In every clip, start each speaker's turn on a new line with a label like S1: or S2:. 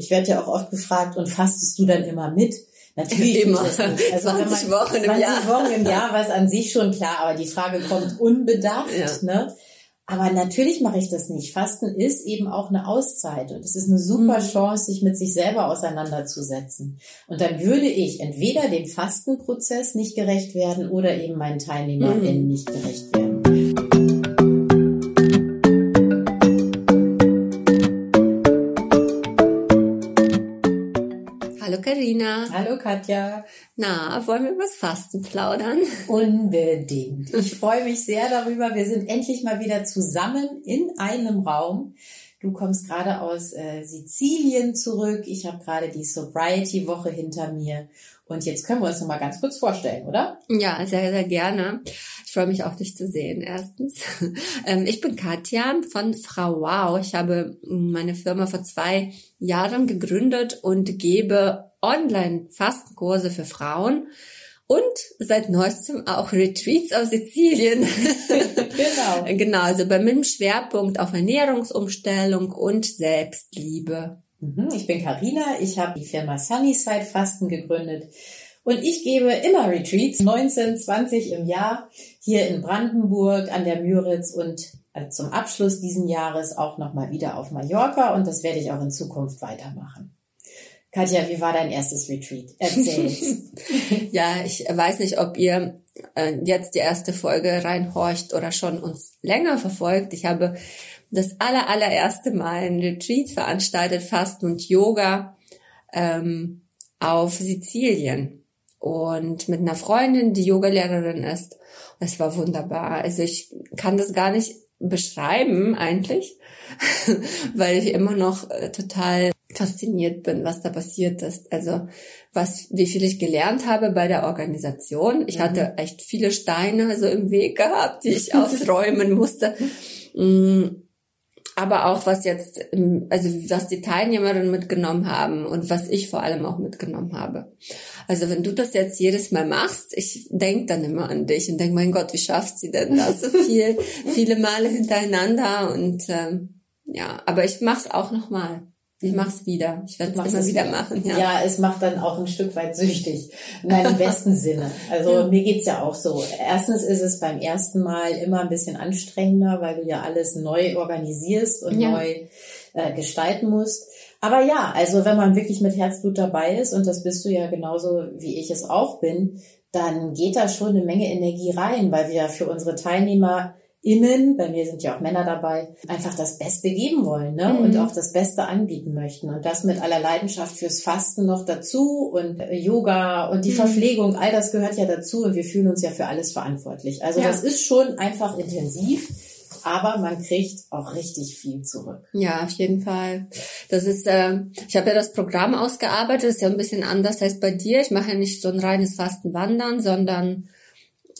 S1: ich werde ja auch oft gefragt, und fastest du dann immer mit?
S2: Natürlich immer. Also 20 man, Wochen im 20
S1: Jahr. Wochen im Jahr, was an sich schon klar, aber die Frage kommt unbedacht. Ja. Ne? Aber natürlich mache ich das nicht. Fasten ist eben auch eine Auszeit und es ist eine super mhm. Chance, sich mit sich selber auseinanderzusetzen. Und dann würde ich entweder dem Fastenprozess nicht gerecht werden oder eben meinen TeilnehmerInnen mhm. nicht gerecht werden.
S2: Karina.
S1: Hallo Katja.
S2: Na, wollen wir über das Fasten plaudern?
S1: Unbedingt. Ich freue mich sehr darüber. Wir sind endlich mal wieder zusammen in einem Raum. Du kommst gerade aus äh, Sizilien zurück. Ich habe gerade die Sobriety-Woche hinter mir. Und jetzt können wir uns noch mal ganz kurz vorstellen, oder?
S2: Ja, sehr, sehr gerne. Ich freue mich auch, dich zu sehen, erstens. Ähm, ich bin Katja von Frau Wow. Ich habe meine Firma vor zwei Jahren gegründet und gebe Online-Fastenkurse für Frauen und seit neuestem auch Retreats auf Sizilien. genau. genau, also bei meinem Schwerpunkt auf Ernährungsumstellung und Selbstliebe.
S1: Mhm, ich bin Karina, ich habe die Firma Sunnyside Fasten gegründet und ich gebe immer Retreats, 19, 20 im Jahr, hier in Brandenburg an der Müritz und äh, zum Abschluss diesen Jahres auch nochmal wieder auf Mallorca und das werde ich auch in Zukunft weitermachen. Katja, wie war dein erstes Retreat? Erzähl.
S2: ja, ich weiß nicht, ob ihr äh, jetzt die erste Folge reinhorcht oder schon uns länger verfolgt. Ich habe das aller, allererste Mal ein Retreat veranstaltet, Fasten und Yoga ähm, auf Sizilien und mit einer Freundin, die Yogalehrerin ist. Es war wunderbar. Also ich kann das gar nicht beschreiben eigentlich, weil ich immer noch äh, total fasziniert bin, was da passiert ist. Also was, wie viel ich gelernt habe bei der Organisation. Ich mhm. hatte echt viele Steine so im Weg gehabt, die ich ausräumen musste. Mm, aber auch was jetzt, also was die Teilnehmerinnen mitgenommen haben und was ich vor allem auch mitgenommen habe. Also wenn du das jetzt jedes Mal machst, ich denk dann immer an dich und denk, mein Gott, wie schafft sie denn das so viel, viele Male hintereinander und ähm, ja, aber ich mach's auch nochmal. Ich mach's wieder. Ich werde es immer wieder machen.
S1: Ja. ja, es macht dann auch ein Stück weit süchtig. In einem besten Sinne. Also ja. mir geht's ja auch so. Erstens ist es beim ersten Mal immer ein bisschen anstrengender, weil du ja alles neu organisierst und ja. neu äh, gestalten musst. Aber ja, also wenn man wirklich mit Herzblut dabei ist, und das bist du ja genauso wie ich es auch bin, dann geht da schon eine Menge Energie rein, weil wir ja für unsere Teilnehmer innen, bei mir sind ja auch Männer dabei, einfach das Beste geben wollen ne? Mhm. und auch das Beste anbieten möchten. Und das mit aller Leidenschaft fürs Fasten noch dazu und äh, Yoga und die mhm. Verpflegung, all das gehört ja dazu und wir fühlen uns ja für alles verantwortlich. Also ja. das ist schon einfach intensiv. Aber man kriegt auch richtig viel zurück.
S2: Ja, auf jeden Fall. Das ist, äh, ich habe ja das Programm ausgearbeitet, das ist ja ein bisschen anders als bei dir. Ich mache ja nicht so ein reines Fastenwandern, sondern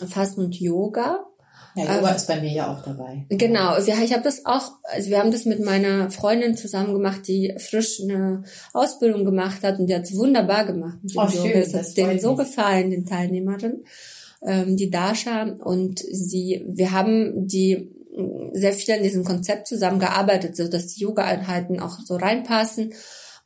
S2: Fasten und Yoga.
S1: Ja, Yoga ähm, ist bei mir ja auch dabei.
S2: Genau, also, ich habe das auch, also wir haben das mit meiner Freundin zusammen gemacht, die frisch eine Ausbildung gemacht hat und die hat es wunderbar gemacht mit dem oh, Yoga. Schön, das hat denen so gefallen, den Teilnehmerinnen, ähm, die Dasha und sie, wir haben die sehr viel an diesem Konzept zusammengearbeitet, so dass die Yoga-Einheiten auch so reinpassen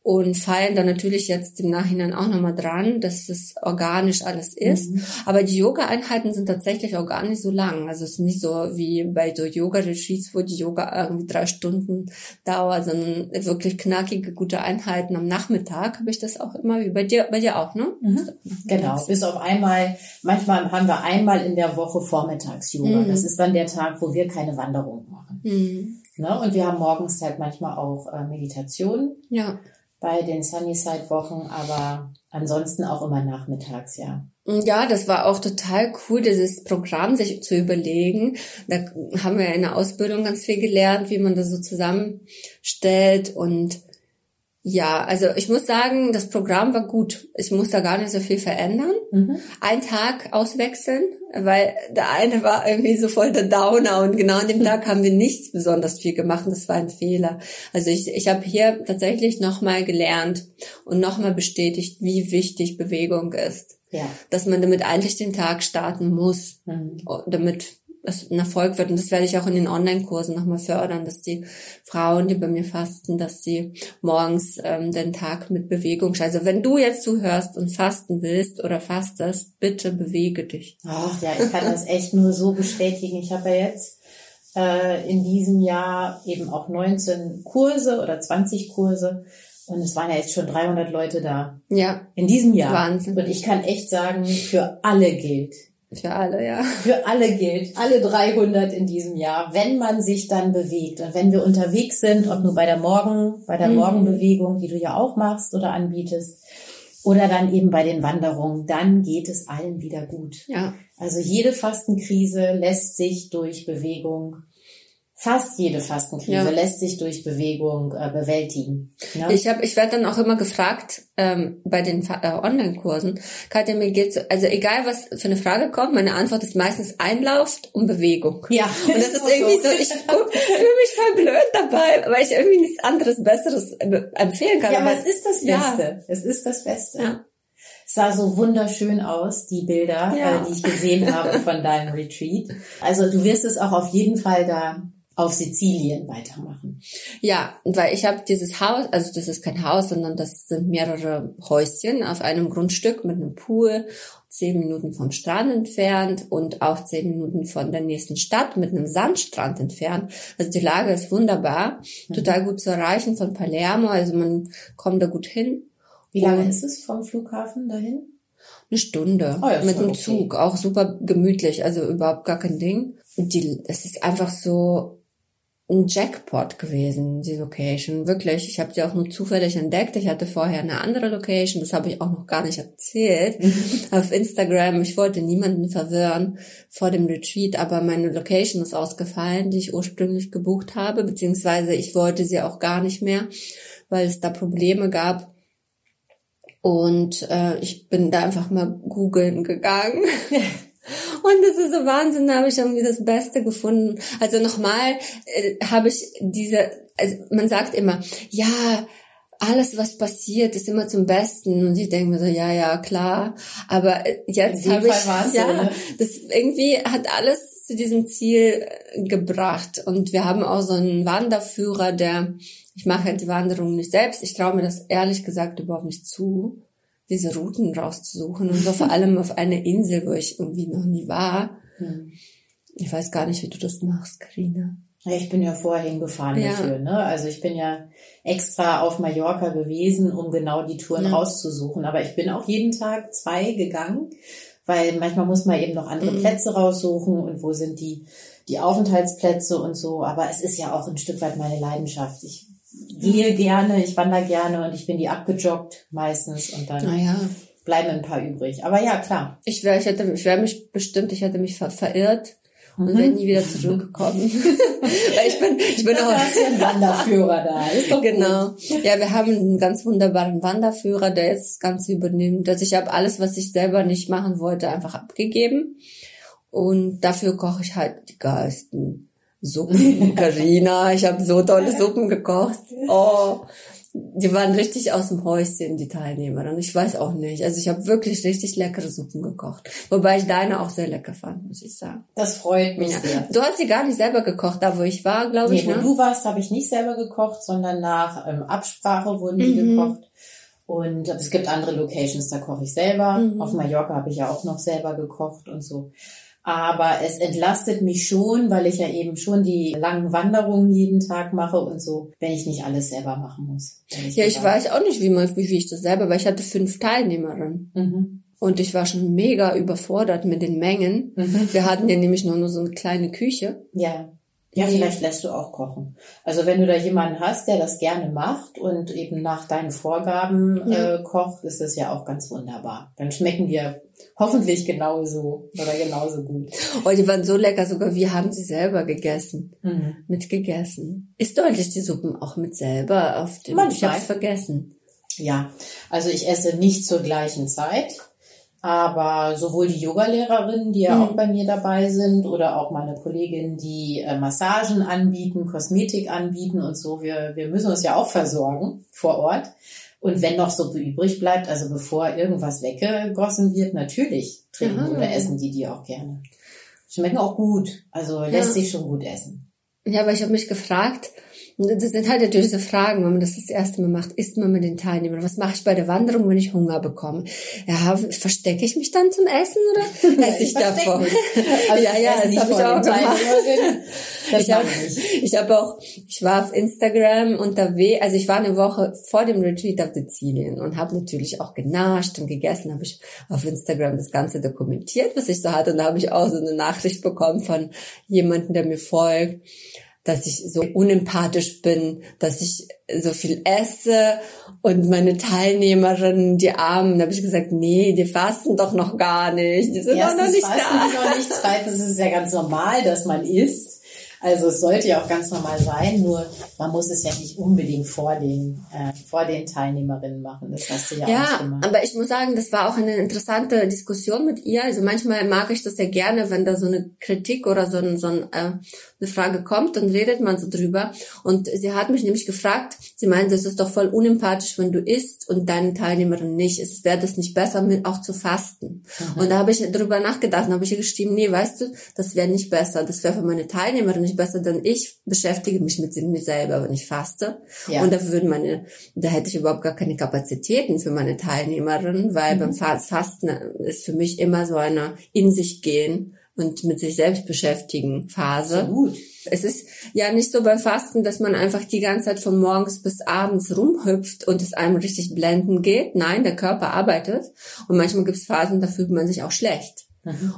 S2: und fallen dann natürlich jetzt im Nachhinein auch nochmal dran, dass es organisch alles ist. Mhm. Aber die Yoga-Einheiten sind tatsächlich auch gar nicht so lang. Also es ist nicht so wie bei so Yoga-Retreats, wo die Yoga irgendwie drei Stunden dauert, sondern wirklich knackige, gute Einheiten am Nachmittag habe ich das auch immer, wie bei dir, bei dir auch, ne?
S1: Mhm. Genau. Bis auf einmal, manchmal haben wir einmal in der Woche Vormittags-Yoga. Mhm. Das ist dann der Tag, wo wir keine Wanderung machen. Mhm. Ne? Und wir haben morgens halt manchmal auch äh, Meditation.
S2: Ja
S1: bei den Sunnyside-Wochen, aber ansonsten auch immer nachmittags, ja.
S2: Ja, das war auch total cool, dieses Programm sich zu überlegen. Da haben wir in der Ausbildung ganz viel gelernt, wie man das so zusammenstellt und ja, also ich muss sagen, das Programm war gut. Ich muss da gar nicht so viel verändern. Mhm. Ein Tag auswechseln, weil der eine war irgendwie so voll der Downer und genau an dem mhm. Tag haben wir nichts besonders viel gemacht und das war ein Fehler. Also ich, ich habe hier tatsächlich nochmal gelernt und nochmal bestätigt, wie wichtig Bewegung ist.
S1: Ja.
S2: Dass man damit eigentlich den Tag starten muss, mhm. damit es ein Erfolg wird. Und das werde ich auch in den Online-Kursen nochmal fördern, dass die Frauen, die bei mir fasten, dass sie morgens ähm, den Tag mit Bewegung. Also wenn du jetzt zuhörst und fasten willst oder fastest, bitte bewege dich.
S1: Ach ja, ich kann das echt nur so bestätigen. Ich habe ja jetzt äh, in diesem Jahr eben auch 19 Kurse oder 20 Kurse. Und es waren ja jetzt schon 300 Leute da.
S2: Ja.
S1: In diesem Jahr.
S2: Wahnsinn.
S1: Und ich kann echt sagen, für alle gilt.
S2: Für alle, ja.
S1: Für alle gilt, alle 300 in diesem Jahr, wenn man sich dann bewegt und wenn wir unterwegs sind, ob nur bei der Morgen, bei der mhm. Morgenbewegung, die du ja auch machst oder anbietest, oder dann eben bei den Wanderungen, dann geht es allen wieder gut.
S2: Ja.
S1: Also jede Fastenkrise lässt sich durch Bewegung Fast jede Fastenkrise ja. lässt sich durch Bewegung äh, bewältigen.
S2: Ne? Ich habe, ich werde dann auch immer gefragt ähm, bei den äh, Online-Kursen, Katja, mir geht's, also egal was für eine Frage kommt, meine Antwort ist meistens Einlauf und Bewegung.
S1: Ja.
S2: Und das ist irgendwie so, so ich fühle mich voll blöd dabei, weil ich irgendwie nichts anderes Besseres empfehlen kann.
S1: Ja, aber, aber es ist das Beste. Ja. Es ist das Beste. Ja. Es sah so wunderschön aus, die Bilder, ja. äh, die ich gesehen habe von deinem Retreat. Also du wirst es auch auf jeden Fall da auf Sizilien weitermachen.
S2: Ja, weil ich habe dieses Haus, also das ist kein Haus, sondern das sind mehrere Häuschen auf einem Grundstück mit einem Pool, zehn Minuten vom Strand entfernt und auch zehn Minuten von der nächsten Stadt mit einem Sandstrand entfernt. Also die Lage ist wunderbar, mhm. total gut zu erreichen von Palermo, also man kommt da gut hin.
S1: Wie lange ist es vom Flughafen dahin?
S2: Eine Stunde oh, ja, mit dem okay. Zug, auch super gemütlich, also überhaupt gar kein Ding. Und die, es ist einfach so ein Jackpot gewesen, die Location. Wirklich, ich habe sie auch nur zufällig entdeckt. Ich hatte vorher eine andere Location, das habe ich auch noch gar nicht erzählt auf Instagram. Ich wollte niemanden verwirren vor dem Retreat, aber meine Location ist ausgefallen, die ich ursprünglich gebucht habe, beziehungsweise ich wollte sie auch gar nicht mehr, weil es da Probleme gab. Und äh, ich bin da einfach mal googeln gegangen. Und das ist so Wahnsinn, da habe ich irgendwie das Beste gefunden. Also nochmal äh, habe ich diese, also man sagt immer, ja, alles, was passiert, ist immer zum Besten. Und ich denke mir so, ja, ja, klar. Aber äh, jetzt habe ich, ja, so, ne? das irgendwie hat alles zu diesem Ziel äh, gebracht. Und wir haben auch so einen Wanderführer, der, ich mache halt die Wanderung nicht selbst. Ich traue mir das ehrlich gesagt überhaupt nicht zu diese Routen rauszusuchen und so vor allem auf einer Insel, wo ich irgendwie noch nie war. Hm. Ich weiß gar nicht, wie du das machst, Karina.
S1: Ich bin ja vorher hingefahren ja. dafür, ne? Also ich bin ja extra auf Mallorca gewesen, um genau die Touren ja. rauszusuchen. Aber ich bin auch jeden Tag zwei gegangen, weil manchmal muss man eben noch andere mhm. Plätze raussuchen und wo sind die, die Aufenthaltsplätze und so. Aber es ist ja auch ein Stück weit meine Leidenschaft. Ich gehe gerne, ich wandere gerne und ich bin die abgejoggt meistens und dann
S2: ja.
S1: bleiben ein paar übrig. Aber ja, klar.
S2: Ich wäre, ich hätte, ich wäre mich bestimmt, ich hätte mich ver verirrt und mhm. wäre nie wieder zurückgekommen. Weil ich bin, ich bin
S1: auch ein Wanderführer da. Ist doch
S2: genau. Gut. Ja, wir haben einen ganz wunderbaren Wanderführer, der jetzt das Ganze übernimmt. Also ich habe alles, was ich selber nicht machen wollte, einfach abgegeben. Und dafür koche ich halt die geilsten Suppen, Carina, ich habe so tolle Suppen gekocht. Oh, die waren richtig aus dem Häuschen, die Teilnehmer. Und ich weiß auch nicht. Also ich habe wirklich richtig leckere Suppen gekocht. Wobei ich deine auch sehr lecker fand, muss ich sagen.
S1: Das freut mich ja. sehr.
S2: Du hast sie gar nicht selber gekocht, da wo ich war, glaube nee, ich.
S1: Ne? Wo du warst, habe ich nicht selber gekocht, sondern nach ähm, Absprache wurden die mhm. gekocht. Und es gibt andere Locations, da koche ich selber. Mhm. Auf Mallorca habe ich ja auch noch selber gekocht und so. Aber es entlastet mich schon, weil ich ja eben schon die langen Wanderungen jeden Tag mache und so, wenn ich nicht alles selber machen muss.
S2: Ja, ich weiß auch nicht, wie, man, wie ich das selber, weil ich hatte fünf Teilnehmerinnen. Mhm. Und ich war schon mega überfordert mit den Mengen. Mhm. Wir hatten ja nämlich nur, nur so eine kleine Küche.
S1: Ja. Ja, vielleicht lässt du auch kochen. Also wenn du da jemanden hast, der das gerne macht und eben nach deinen Vorgaben ja. äh, kocht, ist das ja auch ganz wunderbar. Dann schmecken wir hoffentlich genauso oder genauso gut.
S2: Oh, die waren so lecker, sogar wir haben sie selber gegessen. Mhm. Mitgegessen. Ist deutlich die Suppen auch mit selber auf dem, Manchmal. ich hab's vergessen.
S1: Ja, also ich esse nicht zur gleichen Zeit. Aber sowohl die Yogalehrerinnen, die ja mhm. auch bei mir dabei sind, oder auch meine Kolleginnen, die äh, Massagen anbieten, Kosmetik anbieten und so, wir, wir müssen uns ja auch versorgen vor Ort. Und wenn noch so übrig bleibt, also bevor irgendwas weggegossen wird, natürlich trinken Aha. oder essen die die auch gerne. schmecken auch gut. Also lässt sich schon gut essen.
S2: Ja, aber ich habe mich gefragt, das sind halt natürlich so Fragen, wenn man das das erste Mal macht, isst man mit den Teilnehmern. Was mache ich bei der Wanderung, wenn ich Hunger bekomme? Ja, verstecke ich mich dann zum Essen oder esse ich, ich davon? Also ja, ja, das habe ich auch gemacht. ich habe ich hab auch, ich war auf Instagram unterwegs, also ich war eine Woche vor dem Retreat auf Sizilien und habe natürlich auch genascht und gegessen, habe ich auf Instagram das Ganze dokumentiert, was ich so hatte und da habe ich auch so eine Nachricht bekommen von jemandem, der mir folgt dass ich so unempathisch bin, dass ich so viel esse und meine Teilnehmerinnen, die Armen, da habe ich gesagt, nee, die fasten doch noch gar nicht, die sind
S1: Erstens
S2: doch noch nicht
S1: fasten
S2: da.
S1: Die noch nicht. Zweitens ist es ja ganz normal, dass man isst. Also es sollte ja auch ganz normal sein, nur man muss es ja nicht unbedingt vor den, äh, vor den Teilnehmerinnen machen. Das hast du ja,
S2: Ja,
S1: auch gemacht.
S2: aber ich muss sagen, das war auch eine interessante Diskussion mit ihr. Also manchmal mag ich das sehr gerne, wenn da so eine Kritik oder so, ein, so ein, äh, eine Frage kommt, dann redet man so drüber. Und sie hat mich nämlich gefragt, sie meinte, es ist doch voll unempathisch, wenn du isst und deine Teilnehmerin nicht. Es wäre das nicht besser, mit auch zu fasten. Und da habe ich drüber nachgedacht, und habe ich ihr geschrieben, nee, weißt du, das wäre nicht besser. Das wäre für meine Teilnehmerin nicht besser, denn ich beschäftige mich mit mir selber, wenn ich faste.
S1: Ja.
S2: Und da würden meine, da hätte ich überhaupt gar keine Kapazitäten für meine Teilnehmerin, weil beim Fa- Fasten ist für mich immer so eine in sich gehen und mit sich selbst beschäftigen Phase.
S1: Gut.
S2: Es ist ja nicht so beim Fasten, dass man einfach die ganze Zeit von morgens bis abends rumhüpft und es einem richtig blenden geht. Nein, der Körper arbeitet und manchmal gibt es Phasen, da fühlt man sich auch schlecht.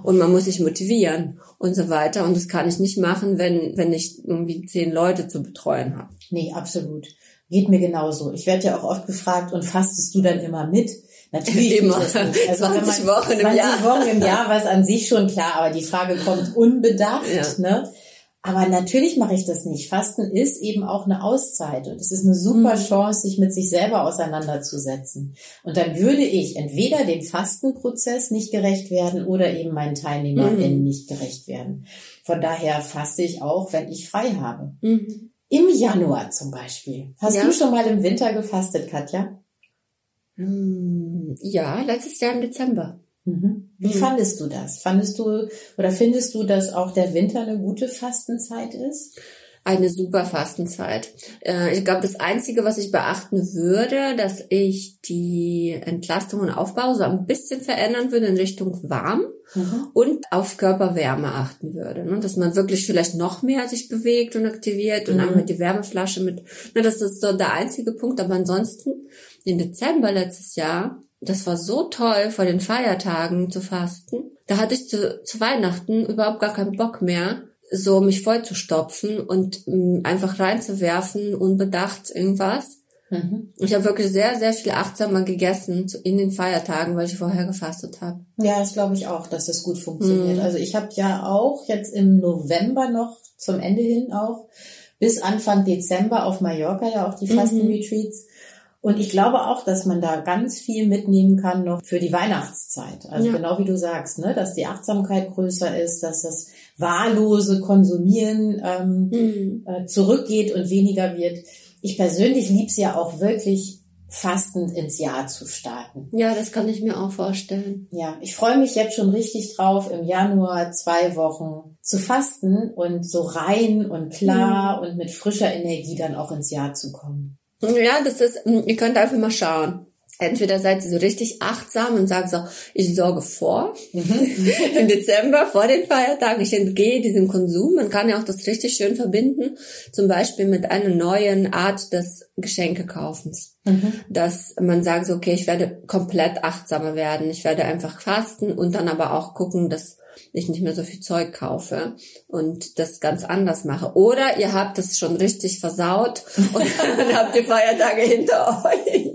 S2: Und man muss sich motivieren und so weiter. Und das kann ich nicht machen, wenn, wenn ich irgendwie zehn Leute zu betreuen habe.
S1: Nee, absolut. Geht mir genauso. Ich werde ja auch oft gefragt, und fastest du dann immer mit? Natürlich
S2: Immer.
S1: das nicht. Also
S2: 20
S1: wenn man,
S2: Wochen im
S1: 20
S2: Jahr.
S1: Wochen im Jahr, was an sich schon klar, aber die Frage kommt unbedacht,
S2: Ja.
S1: ne? Aber natürlich mache ich das nicht. Fasten ist eben auch eine Auszeit und es ist eine super
S2: Mhm.
S1: Chance, sich mit sich selber auseinanderzusetzen. Und dann würde ich entweder dem Fastenprozess nicht gerecht werden oder eben meinen TeilnehmerInnen
S2: Mhm.
S1: nicht gerecht werden. Von daher faste ich auch, wenn ich frei habe.
S2: Mhm.
S1: Im Januar zum Beispiel. Hast
S2: Ja.
S1: du schon mal im Winter gefastet, Katja?
S2: Hm, Ja, letztes Jahr im Dezember.
S1: Mhm. Wie
S2: Mhm.
S1: fandest du das? Fandest du oder findest du, dass auch der Winter eine gute Fastenzeit ist?
S2: Eine super Fastenzeit. Äh, Ich glaube, das Einzige, was ich beachten würde, dass ich die Entlastung und Aufbau so ein bisschen verändern würde in Richtung warm
S1: Mhm.
S2: und auf Körperwärme achten würde. ne? Dass man wirklich vielleicht noch mehr sich bewegt und aktiviert und
S1: Mhm.
S2: dann mit die Wärmeflasche mit. ne, Das ist so der einzige Punkt. Aber ansonsten, im Dezember letztes Jahr, das war so toll, vor den Feiertagen zu fasten. Da hatte ich zu, zu Weihnachten überhaupt gar keinen Bock mehr, so mich voll zu stopfen und mh, einfach reinzuwerfen, unbedacht irgendwas.
S1: Mhm.
S2: Ich habe wirklich sehr, sehr viel achtsamer gegessen in den Feiertagen, weil ich vorher gefastet habe.
S1: Ja, das glaube ich auch, dass das gut funktioniert.
S2: Mhm.
S1: Also ich habe ja auch jetzt im November noch zum Ende hin auch bis Anfang Dezember auf Mallorca ja auch die
S2: Mhm.
S1: Und ich glaube auch, dass man da ganz viel mitnehmen kann noch für die Weihnachtszeit. Also
S2: Ja.
S1: genau wie du sagst, ne, dass die Achtsamkeit größer ist, dass das wahllose Konsumieren ähm,
S2: Mhm.
S1: äh, zurückgeht und weniger wird. Ich persönlich lieb's ja auch wirklich fastend ins Jahr zu starten.
S2: Ja, das kann ich mir auch vorstellen.
S1: Ja, ich freue mich jetzt schon richtig drauf, im Januar zwei Wochen zu fasten und so rein und klar und mit frischer Energie dann auch ins Jahr zu kommen.
S2: Ja, das ist, mh, ihr könnt einfach mal schauen. Entweder seid ihr so richtig achtsam und sagt so, ich sorge vor im Dezember vor den Feiertagen. Ich entgehe diesem Konsum. Man kann ja auch das richtig schön verbinden, zum Beispiel mit einer neuen Art des Geschenkekaufens. Dass man sagt so, okay, ich werde komplett achtsamer werden. Ich werde einfach fasten und dann aber auch gucken, dass ich nicht mehr so viel Zeug kaufe und das ganz anders mache. Oder ihr habt es schon richtig versaut und dann habt ihr Feiertage hinter euch.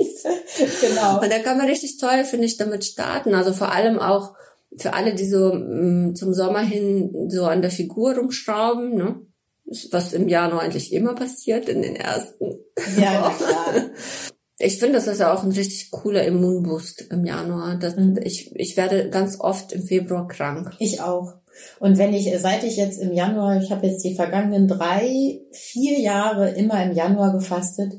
S1: Genau.
S2: Und da kann man richtig toll, finde ich, damit starten. Also vor allem auch für alle, die so mh, zum Sommer hin so an der Figur rumschrauben, ne? Was im Januar eigentlich immer passiert in den ersten.
S1: Ja, klar.
S2: Ich finde, das ist ja auch ein richtig cooler Immunboost im Januar. Das, ich, ich werde ganz oft im Februar krank.
S1: Ich auch. Und wenn ich, seit ich jetzt im Januar, ich habe jetzt die vergangenen drei, vier Jahre immer im Januar gefastet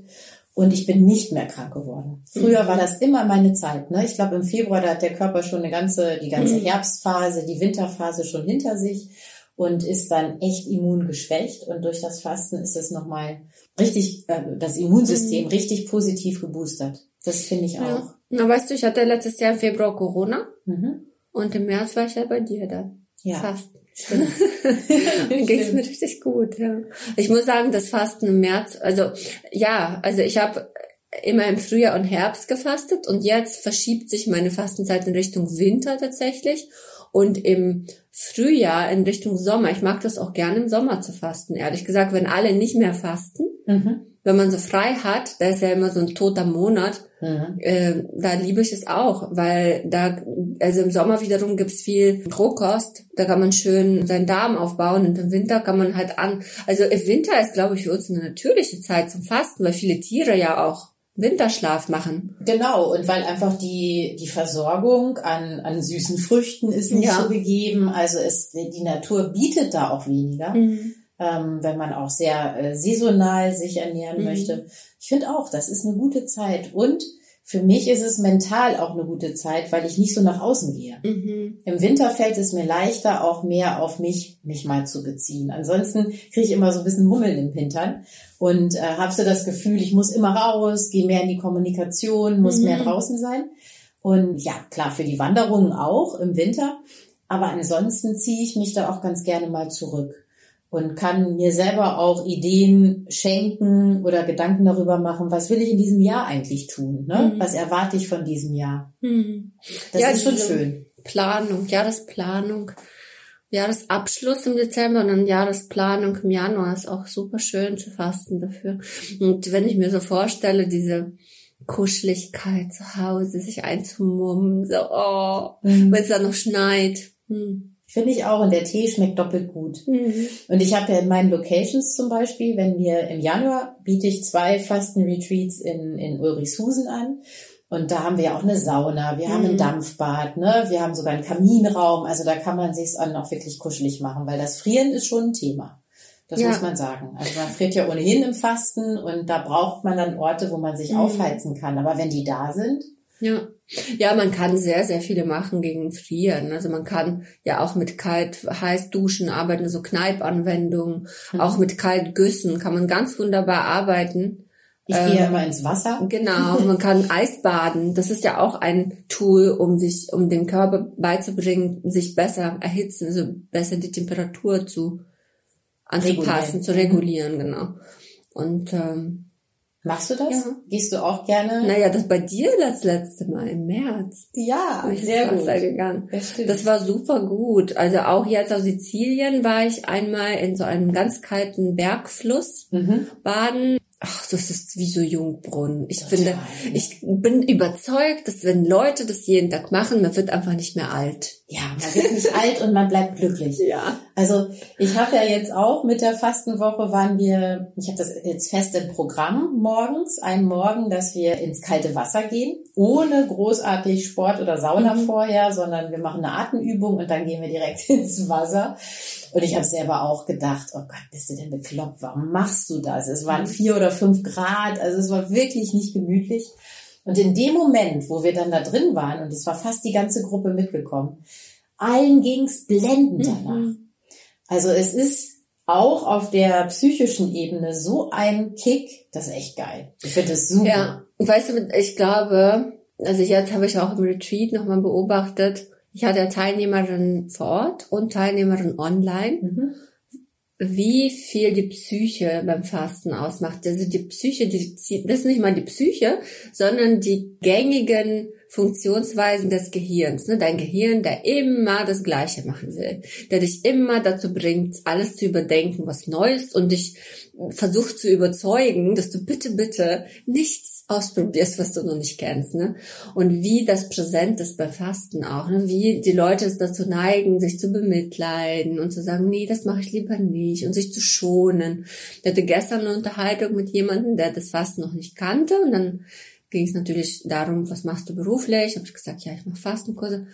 S1: und ich bin nicht mehr krank geworden. Früher war das immer meine Zeit. Ne? Ich glaube, im Februar, da hat der Körper schon eine ganze, die ganze Herbstphase, die Winterphase schon hinter sich. Und ist dann echt immungeschwächt. Und durch das Fasten ist es nochmal richtig, äh, das Immunsystem mhm. richtig positiv geboostert. Das finde ich auch. Ja.
S2: Na, weißt du, ich hatte letztes Jahr im Februar Corona mhm. und im März war ich ja bei dir dann. Ja. Fasten. Stimmt. Dann ging es mir richtig gut, ja. Ich muss sagen, das Fasten im März, also ja, also ich habe immer im Frühjahr und Herbst gefastet und jetzt verschiebt sich meine Fastenzeit in Richtung Winter tatsächlich und im Frühjahr in Richtung Sommer. Ich mag das auch gerne im Sommer zu fasten, ehrlich gesagt, wenn alle nicht mehr fasten. Mhm wenn man so frei hat, da ist ja immer so ein toter Monat, mhm. äh, da liebe ich es auch, weil da, also im Sommer wiederum gibt's viel Rohkost, da kann man schön seinen Darm aufbauen und im Winter kann man halt an, also im Winter ist, glaube ich, für uns eine natürliche Zeit zum Fasten, weil viele Tiere ja auch Winterschlaf machen.
S1: Genau, und weil einfach die, die Versorgung an, an süßen Früchten ist nicht ja. so gegeben, also es, die Natur bietet da auch weniger. Mhm ähm, wenn man auch sehr äh, saisonal sich ernähren mhm. möchte. Ich finde auch, das ist eine gute Zeit. Und für mich ist es mental auch eine gute Zeit, weil ich nicht so nach außen gehe. Mhm. Im Winter fällt es mir leichter, auch mehr auf mich, mich mal zu beziehen. Ansonsten kriege ich immer so ein bisschen Hummeln im Hintern und äh, habe so das Gefühl, ich muss immer raus, gehe mehr in die Kommunikation, muss mhm. mehr draußen sein. Und ja, klar, für die Wanderungen auch im Winter. Aber ansonsten ziehe ich mich da auch ganz gerne mal zurück und kann mir selber auch Ideen schenken oder Gedanken darüber machen, was will ich in diesem Jahr eigentlich tun? Ne? Mhm. Was erwarte ich von diesem Jahr? Mhm.
S2: Das ja, ist schon schön. Planung, Jahresplanung, Jahresabschluss im Dezember und dann Jahresplanung im Januar ist auch super schön zu fasten dafür. Und wenn ich mir so vorstelle, diese Kuscheligkeit zu Hause, sich einzumummen, so, oh, mhm. wenn es dann noch schneit. Hm.
S1: Finde ich auch. Und der Tee schmeckt doppelt gut. Mhm. Und ich habe ja in meinen Locations zum Beispiel, wenn wir im Januar biete ich zwei Fasten-Retreats in, in Ulrichshusen an. Und da haben wir ja auch eine Sauna, wir haben ein mhm. Dampfbad, ne? wir haben sogar einen Kaminraum. Also da kann man sich's dann auch wirklich kuschelig machen, weil das Frieren ist schon ein Thema. Das ja. muss man sagen. Also man friert ja ohnehin im Fasten und da braucht man dann Orte, wo man sich mhm. aufheizen kann. Aber wenn die da sind,
S2: ja. Ja, man kann sehr, sehr viele machen gegen Frieren. Also man kann ja auch mit kalt heiß duschen arbeiten, so Kneipanwendungen, mhm. auch mit kalt Güssen kann man ganz wunderbar arbeiten.
S1: Ich gehe ähm, immer ins Wasser.
S2: Genau, man kann Eisbaden. Das ist ja auch ein Tool, um sich, um dem Körper beizubringen, sich besser erhitzen, also besser die Temperatur zu anzupassen, regulieren. zu regulieren, genau. Und ähm,
S1: Machst du das? Ja. Gehst du auch gerne?
S2: Naja, das bei dir das letzte Mal im März.
S1: Ja,
S2: ich sehr gut. Gegangen. Das, das war super gut. Also auch jetzt auf Sizilien war ich einmal in so einem ganz kalten Bergfluss mhm. baden ach, das ist wie so Jungbrunnen. Ich Total. finde, ich bin überzeugt, dass wenn Leute das jeden Tag machen, man wird einfach nicht mehr alt.
S1: Ja, man wird nicht alt und man bleibt glücklich.
S2: Ja.
S1: Also ich habe ja jetzt auch mit der Fastenwoche waren wir, ich habe das jetzt fest im Programm morgens, einen Morgen, dass wir ins kalte Wasser gehen, ohne großartig Sport oder Sauna mhm. vorher, sondern wir machen eine Atemübung und dann gehen wir direkt ins Wasser. Und ich habe selber auch gedacht, oh Gott, bist du denn bekloppt? Warum machst du das? Es waren mhm. vier oder fünf Grad, also es war wirklich nicht gemütlich. Und in dem Moment, wo wir dann da drin waren, und es war fast die ganze Gruppe mitgekommen, allen ging's blendend mhm. danach. Mhm. Also es ist auch auf der psychischen Ebene so ein Kick, das ist echt geil. Ich finde das super.
S2: Ja, weißt du, ich glaube, also jetzt habe ich auch im Retreat nochmal beobachtet, ich hatte Teilnehmerinnen vor Ort und Teilnehmerinnen online. Mhm. Wie viel die Psyche beim Fasten ausmacht. Also die Psyche, die, das ist nicht mal die Psyche, sondern die gängigen Funktionsweisen des Gehirns. Ne? Dein Gehirn, der immer das Gleiche machen will, der dich immer dazu bringt, alles zu überdenken, was neu ist und dich versucht zu überzeugen, dass du bitte, bitte nichts ausprobierst, was du noch nicht kennst. Ne? Und wie das präsent ist beim Fasten auch. Ne? Wie die Leute es dazu neigen, sich zu bemitleiden und zu sagen, nee, das mache ich lieber nicht und sich zu schonen. Ich hatte gestern eine Unterhaltung mit jemandem, der das Fasten noch nicht kannte und dann ging es natürlich darum, was machst du beruflich? Habe ich gesagt, ja, ich mache Fastenkurse.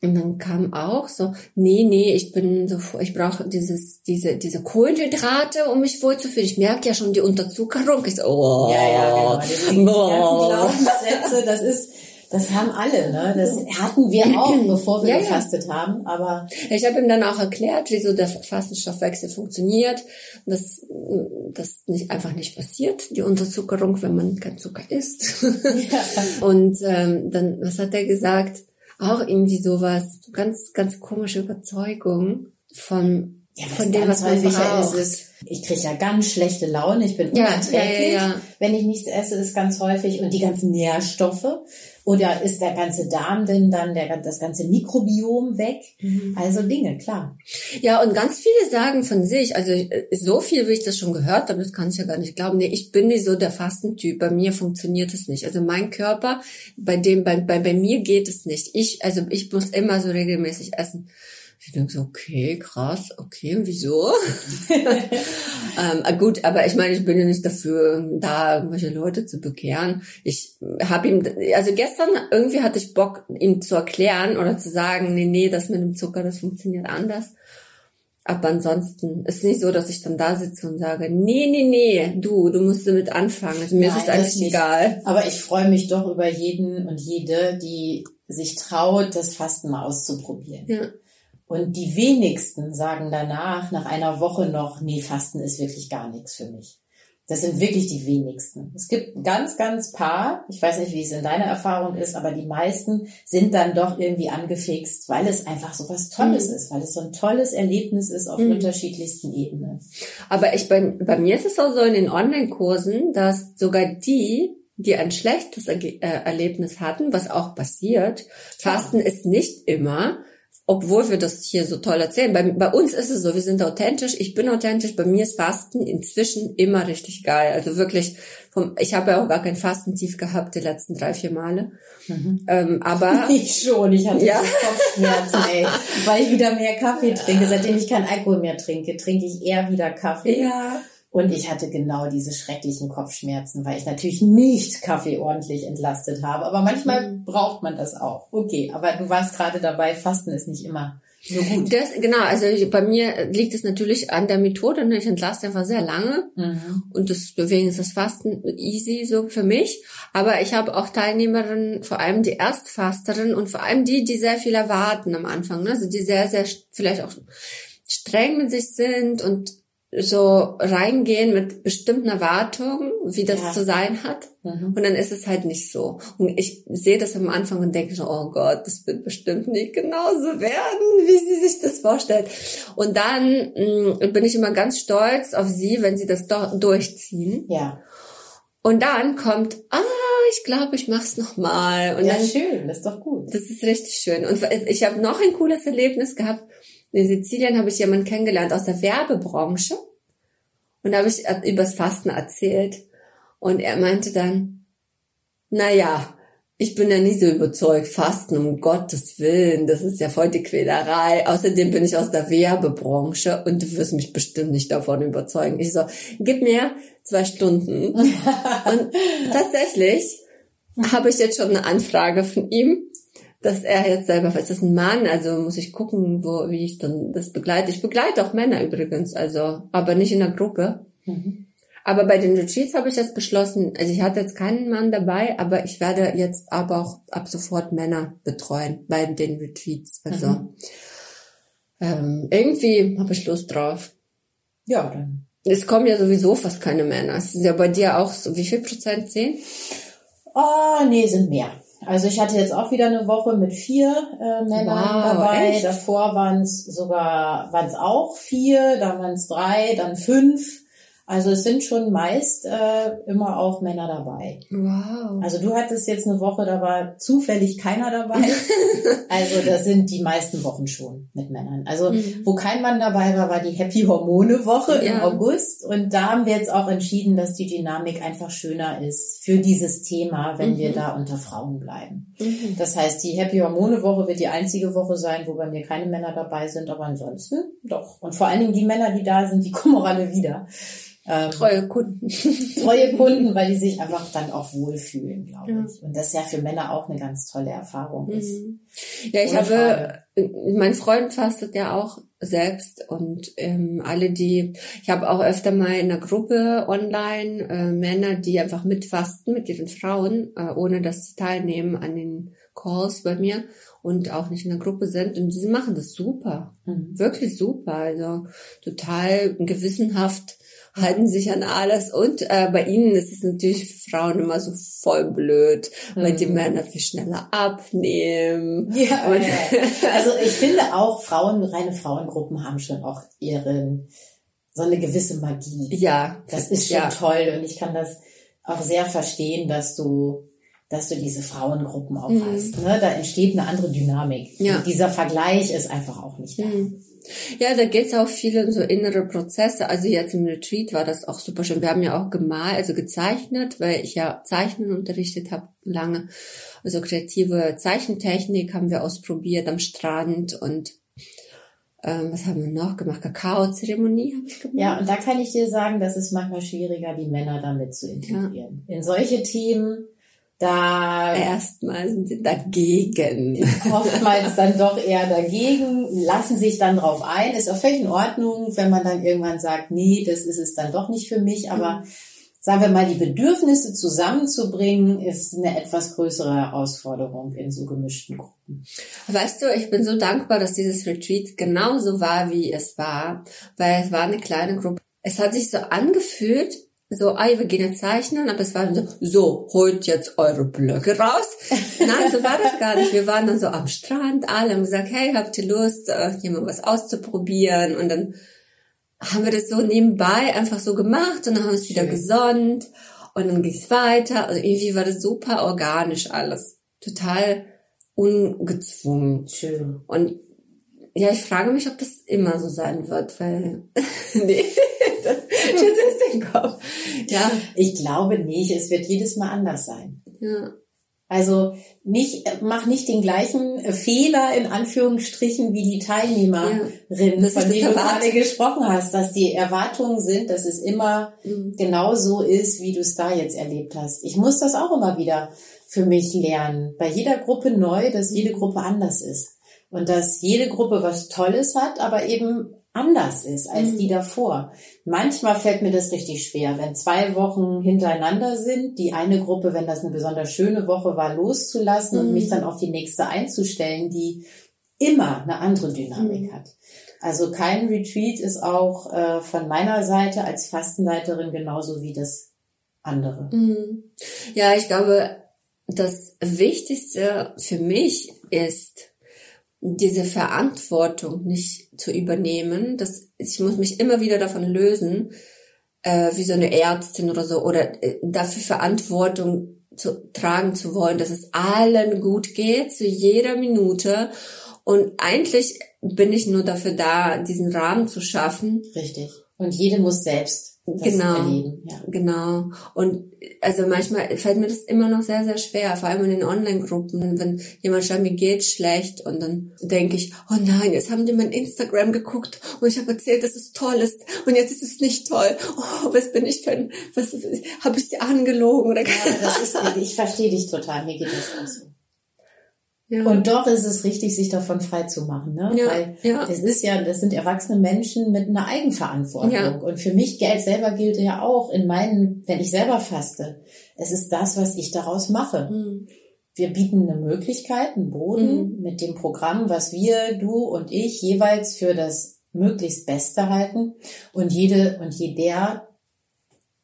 S2: Und dann kam auch so, nee, nee, ich bin so, ich brauche dieses, diese, diese Kohlenhydrate, um mich wohlzufühlen. Ich merke ja schon die Unterzuckerung. Ich so, oh,
S1: ja, ja, genau. Ganzen Glaubenssätze, das ist, Das haben alle, ne? Das hatten wir auch, bevor wir ja, gefastet ja. haben. Aber
S2: ich habe ihm dann auch erklärt, wieso der Fastenstoffwechsel funktioniert, dass das nicht einfach nicht passiert, die Unterzuckerung, wenn man kein Zucker isst. Ja. Und ähm, dann, was hat er gesagt? Auch irgendwie sowas, ganz, ganz komische Überzeugung von
S1: ja, von dem, was man braucht. Ist ich kriege ja ganz schlechte Laune, ich bin ja, unerträglich, ja, wenn ich nichts esse, ist ganz häufig. Und die ganzen Nährstoffe. Oder ist der ganze Darm denn dann der, das ganze Mikrobiom weg? Mhm. Also Dinge, klar.
S2: Ja, und ganz viele sagen von sich, also so viel, wie ich das schon gehört habe, das kann ich ja gar nicht glauben. Nee, ich bin nicht so der Fastentyp. Bei mir funktioniert es nicht. Also mein Körper, bei dem, bei, bei, bei mir geht es nicht. Ich, also ich muss immer so regelmäßig essen. Ich denke so, okay, krass, okay, wieso? ähm, gut, aber ich meine, ich bin ja nicht dafür, da irgendwelche Leute zu bekehren. Ich habe ihm, also gestern irgendwie hatte ich Bock, ihm zu erklären oder zu sagen, nee, nee, das mit dem Zucker, das funktioniert anders. Aber ansonsten ist es nicht so, dass ich dann da sitze und sage, nee, nee, nee, du, du musst damit anfangen. Also mir Nein, ist es eigentlich egal.
S1: Aber ich freue mich doch über jeden und jede, die sich traut, das Fasten mal auszuprobieren. Ja. Und die wenigsten sagen danach, nach einer Woche noch, nee, Fasten ist wirklich gar nichts für mich. Das sind wirklich die wenigsten. Es gibt ganz, ganz paar, ich weiß nicht, wie es in deiner Erfahrung ist, aber die meisten sind dann doch irgendwie angefixt, weil es einfach so was Tolles mhm. ist, weil es so ein tolles Erlebnis ist auf mhm. unterschiedlichsten Ebenen.
S2: Aber ich, bei, bei mir ist es auch so in den Online-Kursen, dass sogar die, die ein schlechtes äh, Erlebnis hatten, was auch passiert, Fasten ja. ist nicht immer, obwohl wir das hier so toll erzählen. Bei, bei uns ist es so, wir sind authentisch, ich bin authentisch, bei mir ist Fasten inzwischen immer richtig geil. Also wirklich, vom, ich habe ja auch gar kein Fastentief gehabt die letzten drei, vier Male. Mhm. Ähm, aber
S1: ich schon, ich hatte ja. Kopfschmerzen, ey, weil ich wieder mehr Kaffee trinke. Seitdem ich kein Alkohol mehr trinke, trinke ich eher wieder Kaffee. Ja. Und ich hatte genau diese schrecklichen Kopfschmerzen, weil ich natürlich nicht Kaffee ordentlich entlastet habe. Aber manchmal mhm. braucht man das auch. Okay, aber du warst gerade dabei, Fasten ist nicht immer so gut.
S2: Das, genau, also bei mir liegt es natürlich an der Methode. Ne? Ich entlaste einfach sehr lange mhm. und deswegen ist das Fasten easy so für mich. Aber ich habe auch Teilnehmerinnen, vor allem die Erstfasterin und vor allem die, die sehr viel erwarten am Anfang. Ne? Also die sehr, sehr vielleicht auch streng mit sich sind und so reingehen mit bestimmten Erwartungen, wie das ja. zu sein hat. Mhm. Und dann ist es halt nicht so. Und ich sehe das am Anfang und denke so, oh Gott, das wird bestimmt nicht genauso werden, wie sie sich das vorstellt. Und dann mh, mm, bin ich immer ganz stolz auf sie, wenn sie das doch durchziehen. Ja. Und dann kommt, ah, ich glaube, ich mach's noch mal. Und
S1: ja,
S2: dann,
S1: schön, das ist doch gut.
S2: Das ist richtig schön. Und ich habe noch ein cooles Erlebnis gehabt in Sizilien habe ich jemanden kennengelernt aus der Werbebranche und da habe ich übers Fasten erzählt und er meinte dann, na ja, ich bin ja nicht so überzeugt, Fasten um Gottes Willen, das ist ja voll die Quälerei. Außerdem bin ich aus der Werbebranche und du wirst mich bestimmt nicht davon überzeugen. Ich so, gib mir zwei Stunden. und tatsächlich habe ich jetzt schon eine Anfrage von ihm dass er jetzt selber, ist das ein Mann, also muss ich gucken, wo, wie ich dann das begleite. Ich begleite auch Männer übrigens, also, aber nicht in der Gruppe. Mhm. Aber bei den Retreats habe ich jetzt beschlossen, also ich hatte jetzt keinen Mann dabei, aber ich werde jetzt aber auch ab sofort Männer betreuen bei den Retreats. Also mhm. ähm, irgendwie habe ich Lust drauf.
S1: Ja, dann.
S2: Es kommen ja sowieso fast keine Männer. Es ist ja bei dir auch so, wie viel Prozent? Zehn?
S1: Oh, nee, sind mehr. Also ich hatte jetzt auch wieder eine Woche mit vier äh, Männern wow, dabei. Echt? Davor waren es sogar, waren es auch vier, dann waren es drei, dann fünf. Also es sind schon meist äh, immer auch Männer dabei. Wow. Also du hattest jetzt eine Woche, da war zufällig keiner dabei. also das sind die meisten Wochen schon mit Männern. Also mhm. wo kein Mann dabei war, war die Happy Hormone Woche ja. im August. Und da haben wir jetzt auch entschieden, dass die Dynamik einfach schöner ist für dieses Thema, wenn mhm. wir da unter Frauen bleiben. Mhm. Das heißt, die Happy Hormone Woche wird die einzige Woche sein, wo bei mir keine Männer dabei sind, aber ansonsten doch. Und vor allen Dingen die Männer, die da sind, die kommen auch alle wieder.
S2: Ähm, treue Kunden.
S1: treue Kunden, weil die sich einfach dann auch wohlfühlen, glaube ja. ich. Und das ja für Männer auch eine ganz tolle Erfahrung ist.
S2: Mhm. Ja, ich habe, mein Freund fastet ja auch selbst und ähm, alle, die, ich habe auch öfter mal in einer Gruppe online äh, Männer, die einfach mitfasten mit ihren Frauen, äh, ohne dass sie teilnehmen an den Calls bei mir und auch nicht in der Gruppe sind und die machen das super, mhm. wirklich super, also total gewissenhaft halten sich an alles und äh, bei ihnen ist es natürlich für Frauen immer so voll blöd, weil die mhm. Männer viel schneller abnehmen.
S1: Ja, und also ich finde auch Frauen, reine Frauengruppen haben schon auch ihren so eine gewisse Magie.
S2: Ja,
S1: das ist schon ja. toll und ich kann das auch sehr verstehen, dass du dass du diese Frauengruppen auch mhm. hast. Ne? Da entsteht eine andere Dynamik. Ja. Und dieser Vergleich ist einfach auch nicht da. Mhm.
S2: Ja, da geht's auch viel um so innere Prozesse. Also jetzt im Retreat war das auch super schön. Wir haben ja auch gemalt, also gezeichnet, weil ich ja Zeichnen unterrichtet habe lange. Also kreative Zeichentechnik haben wir ausprobiert am Strand und ähm, was haben wir noch gemacht? Kakaozeremonie habe ich gemacht.
S1: Ja, und da kann ich dir sagen, das ist manchmal schwieriger, die Männer damit zu integrieren. Ja. In solche Themen da
S2: erstmal sind sie dagegen.
S1: Oftmals dann doch eher dagegen, lassen sich dann drauf ein. Ist auch völlig in Ordnung, wenn man dann irgendwann sagt, nee, das ist es dann doch nicht für mich. Aber mhm. sagen wir mal, die Bedürfnisse zusammenzubringen, ist eine etwas größere Herausforderung in so gemischten Gruppen.
S2: Weißt du, ich bin so dankbar, dass dieses Retreat genauso war, wie es war, weil es war eine kleine Gruppe. Es hat sich so angefühlt, so, ah, wir gehen jetzt zeichnen, aber es war so, so, holt jetzt eure Blöcke raus. Nein, so war das gar nicht. Wir waren dann so am Strand, alle haben gesagt, hey, habt ihr Lust, äh, hier mal was auszuprobieren? Und dann haben wir das so nebenbei einfach so gemacht und dann haben wir es wieder gesonnt und dann ging es weiter. Also irgendwie war das super organisch alles. Total ungezwungen.
S1: Schön.
S2: Und ja, ich frage mich, ob das immer so sein wird, weil nee,
S1: Schüttelst den Kopf. Ja, ich glaube nicht. Es wird jedes Mal anders sein.
S2: Ja.
S1: Also nicht, mach nicht den gleichen Fehler in Anführungsstrichen wie die Teilnehmerin, ja, von der du gerade gesprochen hast, dass die Erwartungen sind, dass es immer mhm. genau so ist, wie du es da jetzt erlebt hast. Ich muss das auch immer wieder für mich lernen. Bei jeder Gruppe neu, dass jede Gruppe anders ist. Und dass jede Gruppe was Tolles hat, aber eben anders ist als mhm. die davor. Manchmal fällt mir das richtig schwer, wenn zwei Wochen hintereinander sind, die eine Gruppe, wenn das eine besonders schöne Woche war, loszulassen mhm. und mich mhm. dann auf die nächste einzustellen, die immer eine andere Dynamik mhm. hat. Also kein Retreat ist auch äh, von meiner Seite als Fastenleiterin genauso wie das andere.
S2: Mhm. Ja, ich glaube, das Wichtigste für mich ist, diese Verantwortung nicht zu übernehmen. Das, ich muss mich immer wieder davon lösen, äh, wie so eine Ärztin oder so, oder äh, dafür Verantwortung zu tragen zu wollen, dass es allen gut geht, zu jeder Minute. Und eigentlich bin ich nur dafür da, diesen Rahmen zu schaffen.
S1: Richtig. Und jede muss selbst
S2: genau, erleben. Ja. Genau. Und also manchmal fällt mir das immer noch sehr, sehr schwer, vor allem in den Online-Gruppen, wenn jemand schreibt, mir geht's schlecht und dann denke ich, oh nein, jetzt haben die mein Instagram geguckt und ich habe erzählt, dass es toll ist und jetzt ist es nicht toll. Oh, was bin ich für ein, was habe ich sie angelogen oder
S1: ja, das ist, ich verstehe dich total, mir geht das auch so. Ja. Und doch ist es richtig, sich davon frei zu machen, ne?
S2: Ja,
S1: Weil
S2: ja.
S1: es ist ja, das sind erwachsene Menschen mit einer Eigenverantwortung. Ja. Und für mich Geld selber gilt ja auch in meinen, wenn ich selber faste. Es ist das, was ich daraus mache. Mhm. Wir bieten eine Möglichkeit, einen Boden mhm. mit dem Programm, was wir, du und ich jeweils für das möglichst Beste halten. Und jede und jeder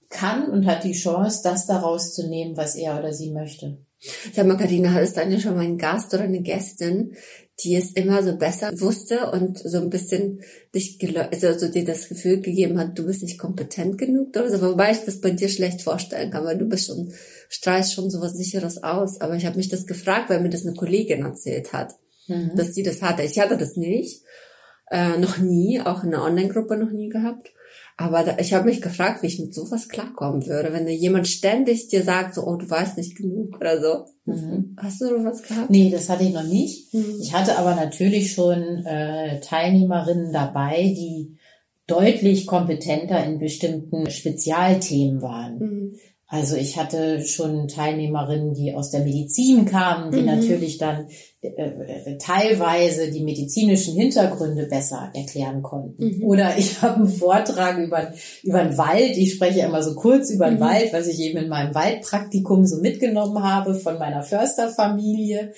S1: kann und hat die Chance, das daraus zu nehmen, was er oder sie möchte.
S2: Sag mal, Karina, hattest du eigentlich schon mal einen Gast oder eine Gästin, die es immer so besser wusste und so ein bisschen dich, also so dir das Gefühl gegeben hat, du bist nicht kompetent genug oder so, wobei ich das bei dir schlecht vorstellen kann, weil du bist schon, strahlst schon so was Sicheres aus. Aber ich habe mich das gefragt, weil mir das eine Kollegin erzählt hat, mhm. dass sie das hatte. Ich hatte das nicht, äh, noch nie, auch in einer Online-Gruppe noch nie gehabt. Aber da, ich habe mich gefragt, wie ich mit sowas klarkommen würde, wenn da jemand ständig dir sagt, so, oh, du weißt nicht genug oder so. Mhm. Hast du sowas gehabt?
S1: Nee, das hatte ich noch nicht. Mhm. Ich hatte aber natürlich schon äh, Teilnehmerinnen dabei, die deutlich kompetenter in bestimmten Spezialthemen waren. Mhm. Also ich hatte schon Teilnehmerinnen, die aus der Medizin kamen, die mhm. natürlich dann äh, äh, teilweise die medizinischen Hintergründe besser erklären konnten. Mhm. Oder ich habe einen Vortrag über, über den Wald. Ich spreche immer so kurz über den mhm. Wald, was ich eben in meinem Waldpraktikum so mitgenommen habe von meiner Försterfamilie.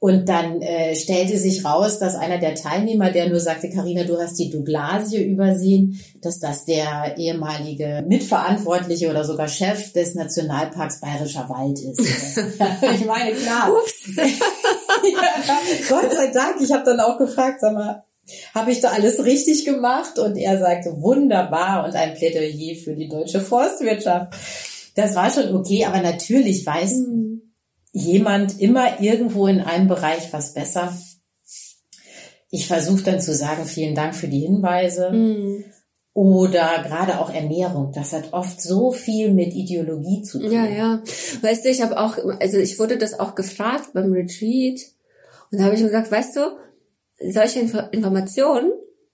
S1: Und dann äh, stellte sich raus, dass einer der Teilnehmer, der nur sagte, Karina, du hast die Douglasie übersehen, dass das der ehemalige Mitverantwortliche oder sogar Chef des Nationalparks Bayerischer Wald ist. ich meine, klar. ja, Gott sei Dank, ich habe dann auch gefragt, sag mal, habe ich da alles richtig gemacht? Und er sagte, wunderbar und ein Plädoyer für die deutsche Forstwirtschaft. Das war schon okay, aber natürlich weiß mhm jemand immer irgendwo in einem Bereich was besser. Ich versuche dann zu sagen, vielen Dank für die Hinweise. Mhm. Oder gerade auch Ernährung. Das hat oft so viel mit Ideologie zu tun.
S2: Ja, ja. Weißt du, ich habe auch, also ich wurde das auch gefragt beim Retreat. Und da habe ich mir gesagt, weißt du, solche Info Informationen,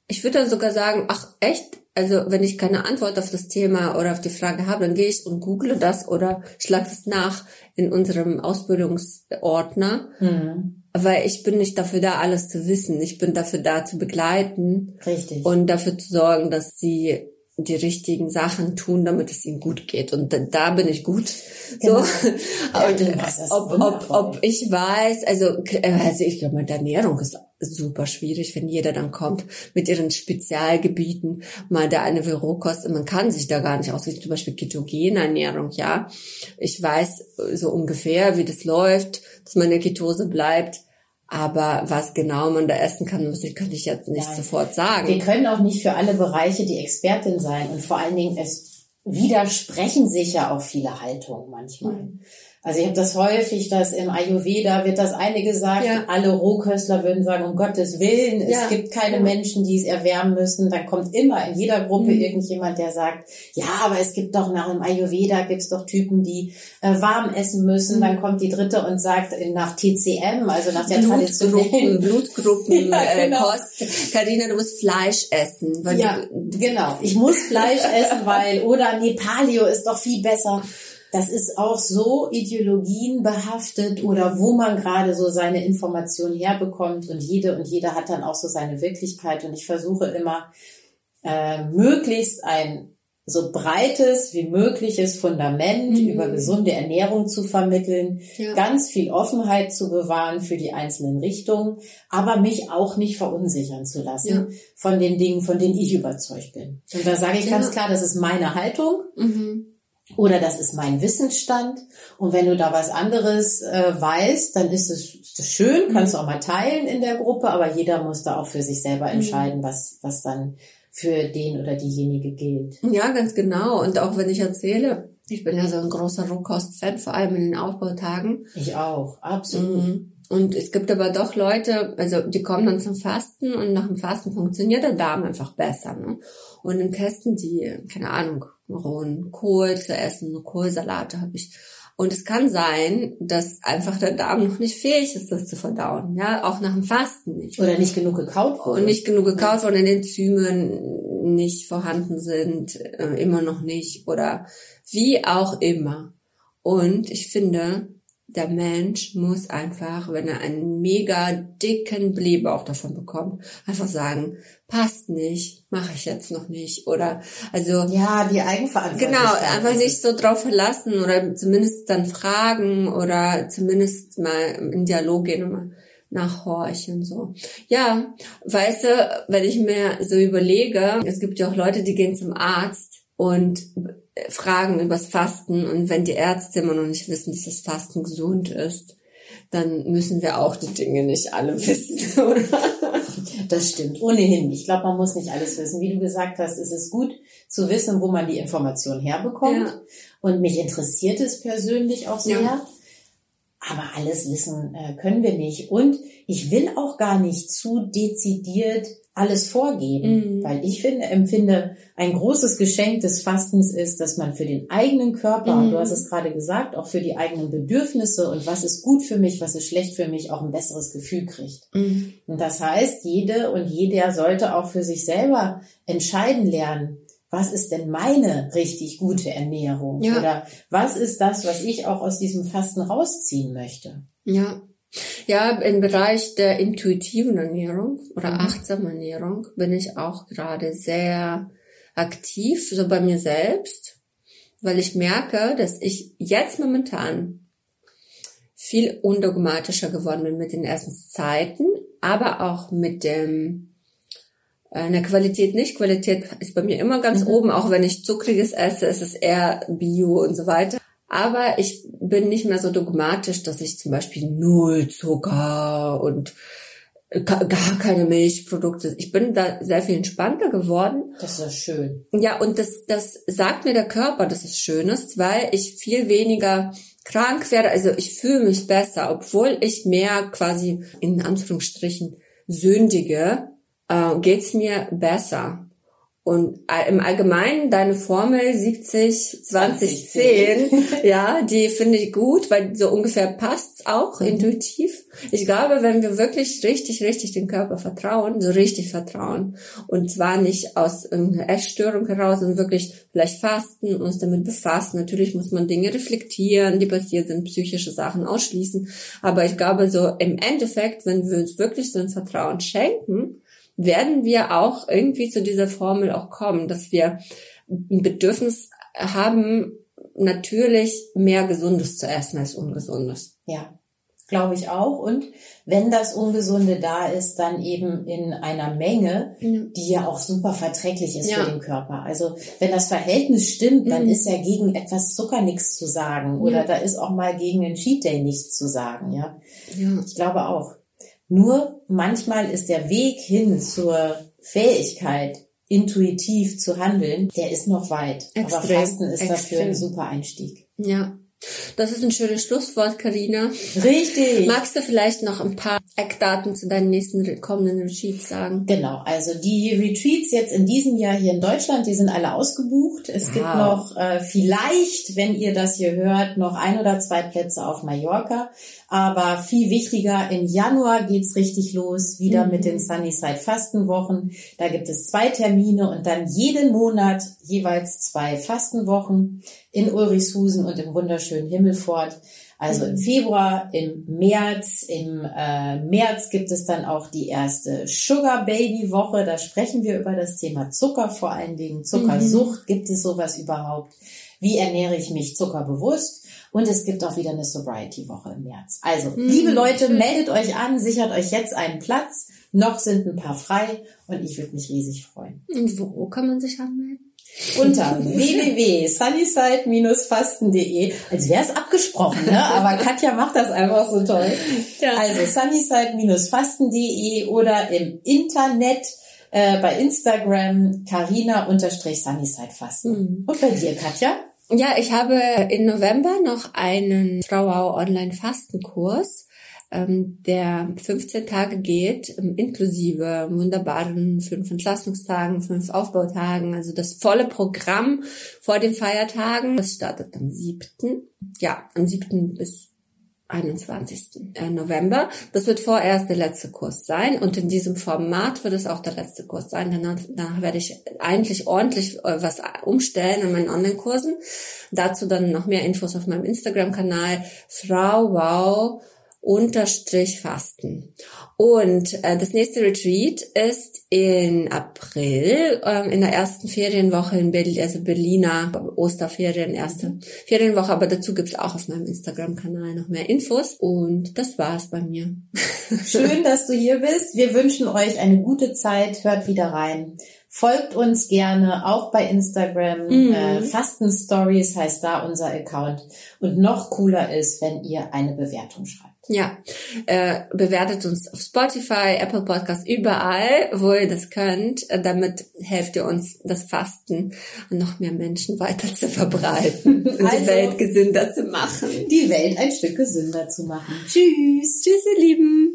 S2: ich würde dann sogar sagen, ach echt, also wenn ich keine Antwort auf das Thema oder auf die Frage habe, dann gehe ich und google das oder schlage es nach in unserem Ausbildungsordner. Mhm. Weil ich bin nicht dafür da, alles zu wissen. Ich bin dafür da, zu begleiten.
S1: Richtig.
S2: Und dafür zu sorgen, dass sie die richtigen Sachen tun, damit es ihnen gut geht. Und da, da bin ich gut. Genau. So. Ja, und ob, ob, ob ich weiß, also, also ich glaube, der Ernährung ist super schwierig, wenn jeder dann kommt mit ihren Spezialgebieten, mal da eine Rohkost, man kann sich da gar nicht ausrichten, zum Beispiel ketogene Ernährung, ja. Ich weiß so ungefähr, wie das läuft, dass man in der Ketose bleibt. Aber was genau man da essen kann, muss ich, könnte ich jetzt nicht Nein. sofort sagen.
S1: Wir können auch nicht für alle Bereiche die Expertin sein. Und vor allen Dingen, es widersprechen sich ja auch viele Haltungen manchmal. Mhm. Also ich habe das häufig, dass im Ayurveda wird das eine gesagt, ja. alle Rohköstler würden sagen, um Gottes Willen, es ja. gibt keine ja. Menschen, die es erwärmen müssen. Dann kommt immer in jeder Gruppe mhm. irgendjemand, der sagt, ja, aber es gibt doch nach dem Ayurveda gibt's doch Typen, die äh, warm essen müssen. Mhm. Dann kommt die dritte und sagt nach TCM, also nach der traditionellen
S2: Blutgruppen, äh, genau. Kost. Karina, du musst Fleisch essen.
S1: ja, genau. Ich muss Fleisch essen, weil oder nee, Paleo ist doch viel besser das ist auch so ideologienbehaftet oder wo man gerade so seine Informationen herbekommt und jede und jeder hat dann auch so seine Wirklichkeit und ich versuche immer äh, möglichst ein so breites wie mögliches Fundament mhm. über gesunde Ernährung zu vermitteln, ja. ganz viel Offenheit zu bewahren für die einzelnen Richtungen, aber mich auch nicht verunsichern zu lassen ja. von den Dingen, von denen ich überzeugt bin. Und da sage ich ja. ganz klar, das ist meine Haltung. Mhm. Oder das ist mein Wissensstand. Und wenn du da was anderes äh, weißt, dann ist es, ist es schön, kannst du auch mal teilen in der Gruppe, aber jeder muss da auch für sich selber mhm. entscheiden, was, was dann für den oder diejenige gilt.
S2: Ja, ganz genau. Und auch wenn ich erzähle, ich bin ja so ein großer Rohkost-Fan, vor allem in den Aufbautagen.
S1: Ich auch, absolut. Mhm.
S2: Und es gibt aber doch Leute, also die kommen dann zum Fasten und nach dem Fasten funktioniert der Darm einfach besser. Ne? Und dann testen die, keine Ahnung, rohen Kohl zu essen, Kohlsalate habe ich. Und es kann sein, dass einfach der Darm noch nicht fähig ist, das zu verdauen. Ja, auch nach dem Fasten nicht.
S1: Oder nicht genug gekaut
S2: wurde. Und nicht genug gekaut wurde, in den Enzymen nicht vorhanden sind, äh, immer noch nicht oder wie auch immer. Und ich finde, der Mensch muss einfach, wenn er einen mega dicken Blähbauch davon bekommt, einfach sagen, passt nicht, mache ich jetzt noch nicht. Oder also
S1: ja die Eigenverantwortung
S2: genau einfach nicht so drauf verlassen oder zumindest dann fragen oder zumindest mal in Dialog gehen und mal nachhorchen so. Ja weißt du wenn ich mir so überlege es gibt ja auch Leute die gehen zum Arzt und fragen übers Fasten und wenn die Ärzte immer noch nicht wissen, dass das Fasten gesund ist, dann müssen wir auch die Dinge nicht alle wissen, oder?
S1: Das stimmt, ohnehin. Ich glaube, man muss nicht alles wissen. Wie du gesagt hast, ist es gut zu wissen, wo man die Information herbekommt. Ja. Und mich interessiert es persönlich auch sehr. Ja. Aber alles wissen äh, können wir nicht. Und ich will auch gar nicht zu dezidiert alles vorgeben, mhm. weil ich finde, empfinde, ein großes Geschenk des Fastens ist, dass man für den eigenen Körper, mhm. du hast es gerade gesagt, auch für die eigenen Bedürfnisse und was ist gut für mich, was ist schlecht für mich, auch ein besseres Gefühl kriegt. Mhm. Und das heißt, jede und jeder sollte auch für sich selber entscheiden lernen, was ist denn meine richtig gute Ernährung?
S2: Ja.
S1: Oder was ist das, was ich auch aus diesem Fasten rausziehen möchte?
S2: Ja. Ja, im Bereich der intuitiven Ernährung oder
S1: Mhm.
S2: achtsamen Ernährung bin ich auch gerade sehr aktiv, so bei mir selbst, weil ich merke, dass ich jetzt momentan viel undogmatischer geworden bin mit den Essenszeiten, aber auch mit dem äh, der Qualität nicht. Qualität ist bei mir immer ganz
S1: Mhm.
S2: oben, auch wenn ich Zuckriges esse, ist es eher Bio und so weiter. Aber ich bin nicht mehr so dogmatisch, dass ich zum Beispiel null Zucker und ga- gar keine Milchprodukte. Ich bin da sehr viel entspannter geworden.
S1: Das ist ja schön.
S2: Ja, und das, das sagt mir der Körper, dass es schön ist, weil ich viel weniger krank werde. Also ich fühle mich besser, obwohl ich mehr quasi in Anführungsstrichen sündige, äh, geht's mir besser. Und im Allgemeinen deine Formel 70, 20, 10, ja, die finde ich gut, weil so ungefähr passt's auch
S1: Mhm.
S2: intuitiv. Ich glaube, wenn wir wirklich richtig, richtig dem Körper vertrauen, so richtig vertrauen, und zwar nicht aus irgendeiner Essstörung heraus, sondern wirklich vielleicht fasten, uns damit befassen. Natürlich muss man Dinge reflektieren, die passiert sind, psychische Sachen ausschließen. Aber ich glaube, so im Endeffekt, wenn wir uns wirklich so ein Vertrauen schenken, werden wir auch irgendwie zu dieser Formel auch kommen, dass wir ein Bedürfnis haben, natürlich mehr Gesundes zu essen als Ungesundes.
S1: Ja, glaube ich auch. Und wenn das Ungesunde da ist, dann eben in einer Menge, die ja auch super verträglich ist
S2: Ja.
S1: für den Körper. Also wenn das Verhältnis stimmt, dann
S2: Mhm.
S1: ist ja gegen etwas Zucker nichts zu sagen. Oder
S2: Ja.
S1: da ist auch mal gegen einen Cheat Day nichts zu sagen. Ja,
S2: Ja.
S1: ich glaube auch. Nur manchmal ist der Weg hin zur Fähigkeit, intuitiv zu handeln, der ist noch weit. Aber
S2: Extrem,
S1: Fasten ist dafür ein
S2: extrem.
S1: super Einstieg.
S2: Ja. Das ist ein schönes Schlusswort, Karina.
S1: Richtig.
S2: Magst du vielleicht noch ein paar Eckdaten zu deinen nächsten kommenden Retreats sagen?
S1: Genau, also die Retreats jetzt in diesem Jahr hier in Deutschland, die sind alle ausgebucht. Es gibt
S2: Wow.
S1: noch äh, vielleicht, wenn ihr das hier hört, noch ein oder zwei Plätze auf Mallorca. Aber viel wichtiger, im Januar geht's richtig los, wieder
S2: Mhm.
S1: mit den Sunnyside Fastenwochen. Da gibt es zwei Termine und dann jeden Monat jeweils zwei Fastenwochen in Ulrichshusen und im wunderschönen Himmelfort. Also im Februar, im März, im äh, März gibt es dann auch die erste Sugar Baby Woche. Da sprechen wir über das Thema Zucker, vor allen Dingen Zuckersucht. Gibt es sowas überhaupt? Wie ernähre ich mich zuckerbewusst? Und es gibt auch wieder eine Sobriety Woche im März. Also, liebe Leute, meldet euch an, sichert euch jetzt einen Platz. Noch sind ein paar frei und ich würde mich riesig freuen.
S2: Und wo kann man sich anmelden?
S1: Unter www.sunnyside-fasten.de, als wäre es abgesprochen, ne? aber Katja macht das einfach so toll.
S2: Ja.
S1: Also sunnyside-fasten.de oder im Internet äh, bei Instagram carina-sunnyside-fasten.
S2: Mhm.
S1: Und bei dir, Katja?
S2: Ja, ich habe im November noch einen Frauau Online-Fastenkurs, ähm, der 15 Tage geht, ähm, inklusive wunderbaren fünf Entlastungstagen, fünf Aufbautagen, also das volle Programm vor den Feiertagen. Das startet am 7. Ja, am 7. bis 21. äh, November. Das wird vorerst der letzte Kurs sein und in diesem Format wird es auch der letzte Kurs sein. Danach, danach werde ich eigentlich ordentlich äh, was umstellen an meinen Online-Kursen. Dazu dann noch mehr Infos auf meinem Instagram-Kanal Frau Wow unterstrich Fasten. Und äh, das nächste Retreat ist in April, ähm, in der ersten Ferienwoche in Berlin, also Berliner Osterferien, erste Ferienwoche, aber dazu gibt's auch auf meinem Instagram-Kanal noch mehr Infos. Und das war's bei mir.
S1: Schön, dass du hier bist. Wir wünschen euch eine gute Zeit. Hört wieder rein. Folgt uns gerne auch bei Instagram.
S2: Mhm.
S1: Äh, Fasten Stories heißt da unser Account. Und noch cooler ist, wenn ihr eine Bewertung schreibt.
S2: Ja, äh, bewertet uns auf Spotify, Apple Podcasts, überall, wo ihr das könnt. Äh, damit helft ihr uns, das Fasten an noch mehr Menschen weiter zu verbreiten und
S1: Also-
S2: die Welt gesünder zu machen.
S1: Die Welt ein Stück gesünder zu machen. Tschüss.
S2: Tschüss, ihr Lieben.